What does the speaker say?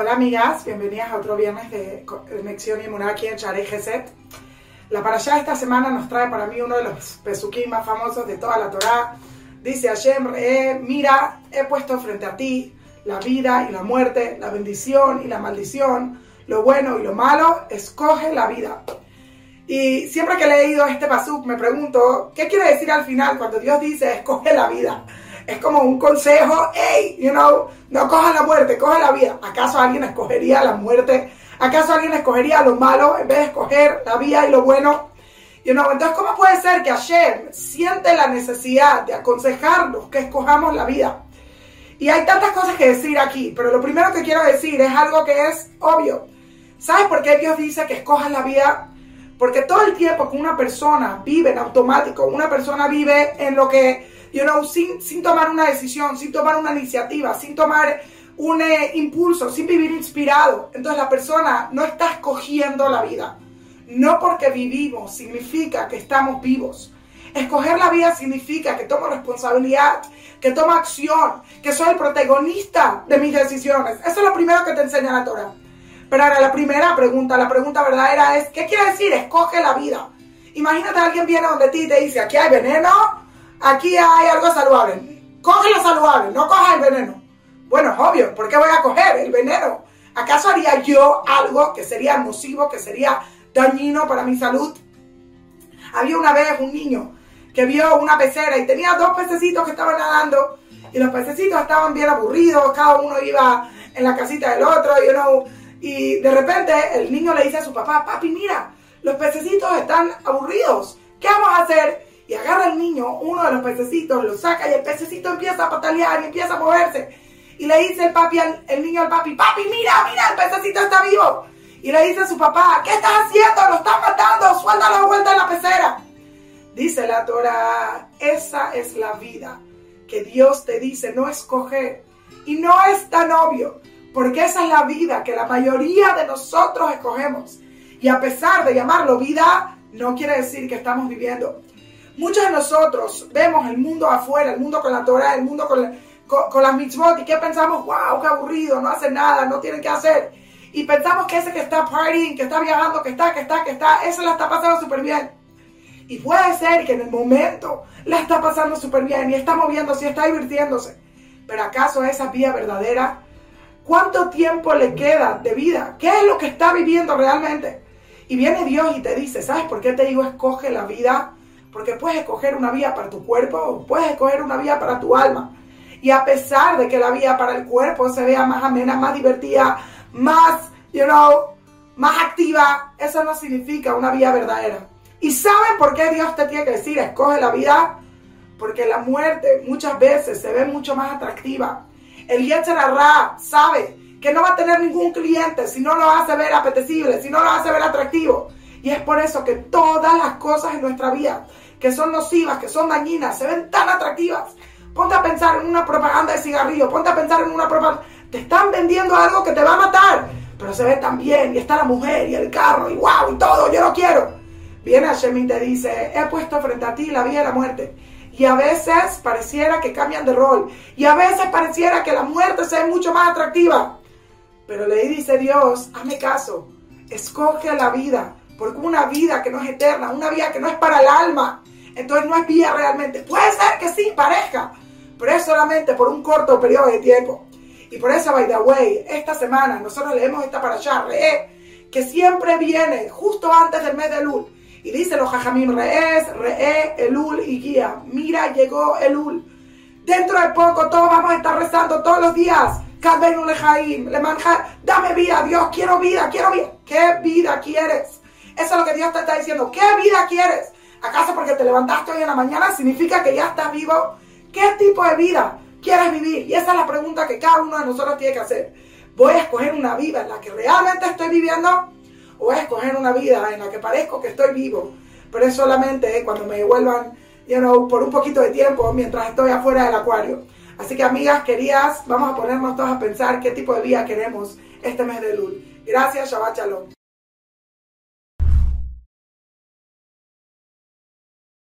Hola amigas, bienvenidas a otro viernes de Conexión y aquí en Sharei Geset. La parashá esta semana nos trae para mí uno de los pesukim más famosos de toda la Torá. Dice Hashem, mira, he puesto frente a ti la vida y la muerte, la bendición y la maldición, lo bueno y lo malo, escoge la vida. Y siempre que he leído este pasuk me pregunto, ¿qué quiere decir al final cuando Dios dice escoge la vida? Es como un consejo, hey, you know, no coja la muerte, coge la vida. ¿Acaso alguien escogería la muerte? ¿Acaso alguien escogería lo malo en vez de escoger la vida y lo bueno? You know, entonces, ¿cómo puede ser que Hashem siente la necesidad de aconsejarnos que escojamos la vida? Y hay tantas cosas que decir aquí, pero lo primero que quiero decir es algo que es obvio. ¿Sabes por qué Dios dice que escojas la vida? Porque todo el tiempo que una persona vive en automático, una persona vive en lo que you know, sin, tomar una decisión, sin tomar una iniciativa, sin tomar un eh, impulso, sin vivir inspirado. Entonces la persona no está escogiendo la vida. No porque vivimos significa que estamos vivos. Escoger la vida significa que tomo responsabilidad, que tomo acción, que soy el protagonista de mis decisiones. Eso es lo primero que te enseña la Torah. Pero ahora la primera pregunta, la pregunta verdadera es, ¿qué quiere decir escoge la vida? Imagínate alguien viene donde ti y te dice, aquí hay veneno, aquí hay algo saludable. Coge lo saludable, no coja el veneno. Bueno, es obvio, ¿por qué voy a coger el veneno? ¿Acaso haría yo algo que sería nocivo, que sería dañino para mi salud? Había una vez un niño que vio una pecera y tenía dos pececitos que estaban nadando y los pececitos estaban bien aburridos, cada uno iba en la casita del otro, you know, y de repente el niño le dice a su papá, papi, mira, los pececitos están aburridos, ¿qué vamos a hacer? Y agarra al niño, uno de los pececitos, lo saca y el pececito empieza a patalear y empieza a moverse. Y le dice el, papi el niño al papi, papi, mira, mira, el pececito está vivo. Y le dice a su papá, ¿qué estás haciendo? Lo estás matando, suelta la vuelta en la pecera. Dice la Torah, esa es la vida que Dios te dice, no escoger. Y no es tan obvio, porque esa es la vida que la mayoría de nosotros escogemos. Y a pesar de llamarlo vida, no quiere decir que estamos viviendo. Muchos de nosotros vemos el mundo afuera, el mundo con la Torah, el mundo con, con, las mitzvot y que pensamos, wow, qué aburrido, no hace nada, no tienen que hacer. Y pensamos que ese que está partying, que está viajando, que está, que está, que está, ese la está pasando súper bien. Y puede ser que en el momento la está pasando súper bien y está moviéndose y está divirtiéndose. Pero ¿acaso esa vida verdadera? ¿Cuánto tiempo le queda de vida? ¿Qué es lo que está viviendo realmente? Y viene Dios y te dice, ¿sabes por qué te digo escoge la vida? Porque puedes escoger una vía para tu cuerpo, puedes escoger una vía para tu alma. Y a pesar de que la vía para el cuerpo se vea más amena, más divertida, más, you know, más activa, eso no significa una vía verdadera. ¿Y saben por qué Dios te tiene que decir, escoge la vida? Porque la muerte muchas veces se ve mucho más atractiva. El Yetzirah sabe que no va a tener ningún cliente si no lo hace ver apetecible, si no lo hace ver atractivo. Y es por eso que todas las cosas en nuestra vida que son nocivas, que son dañinas, se ven tan atractivas. Ponte a pensar en una propaganda de cigarrillo, ponte a pensar en una propaganda. Te están vendiendo algo que te va a matar, pero se ve tan bien, y está la mujer, y el carro, y wow, y todo, yo no quiero. Viene Hashem y te dice, he puesto frente a ti la vida y la muerte. Y a veces pareciera que cambian de rol. Y a veces pareciera que la muerte se mucho más atractiva. Pero le dice Dios, hazme caso, escoge la vida, porque una vida que no es eterna, una vida que no es para el alma, entonces no es vida realmente. Puede ser que sí, pareja, pero es solamente por un corto periodo de tiempo. Y por eso, by the way, esta semana nosotros leemos esta para allá, Re, que siempre viene justo antes del mes de Elul. Y dice los jajamim, Re, Re, Elul y guía. Mira, llegó Elul. Dentro de poco todos vamos a estar rezando todos los días. le manja, dame vida, Dios, quiero vida, quiero vida. ¿Qué vida quieres? Eso es lo que Dios te está diciendo. ¿Qué vida quieres? ¿Acaso porque te levantaste hoy en la mañana significa que ya estás vivo? ¿Qué tipo de vida quieres vivir? Y esa es la pregunta que cada uno de nosotros tiene que hacer. ¿Voy a escoger una vida en la que realmente estoy viviendo? ¿O voy a escoger una vida en la que parezco que estoy vivo? Pero es solamente cuando me devuelvan, you know, por un poquito de tiempo mientras estoy afuera del acuario. Así que amigas queridas, vamos a ponernos todos a pensar qué tipo de vida queremos este mes de luz. Gracias, Shabbat Shalom.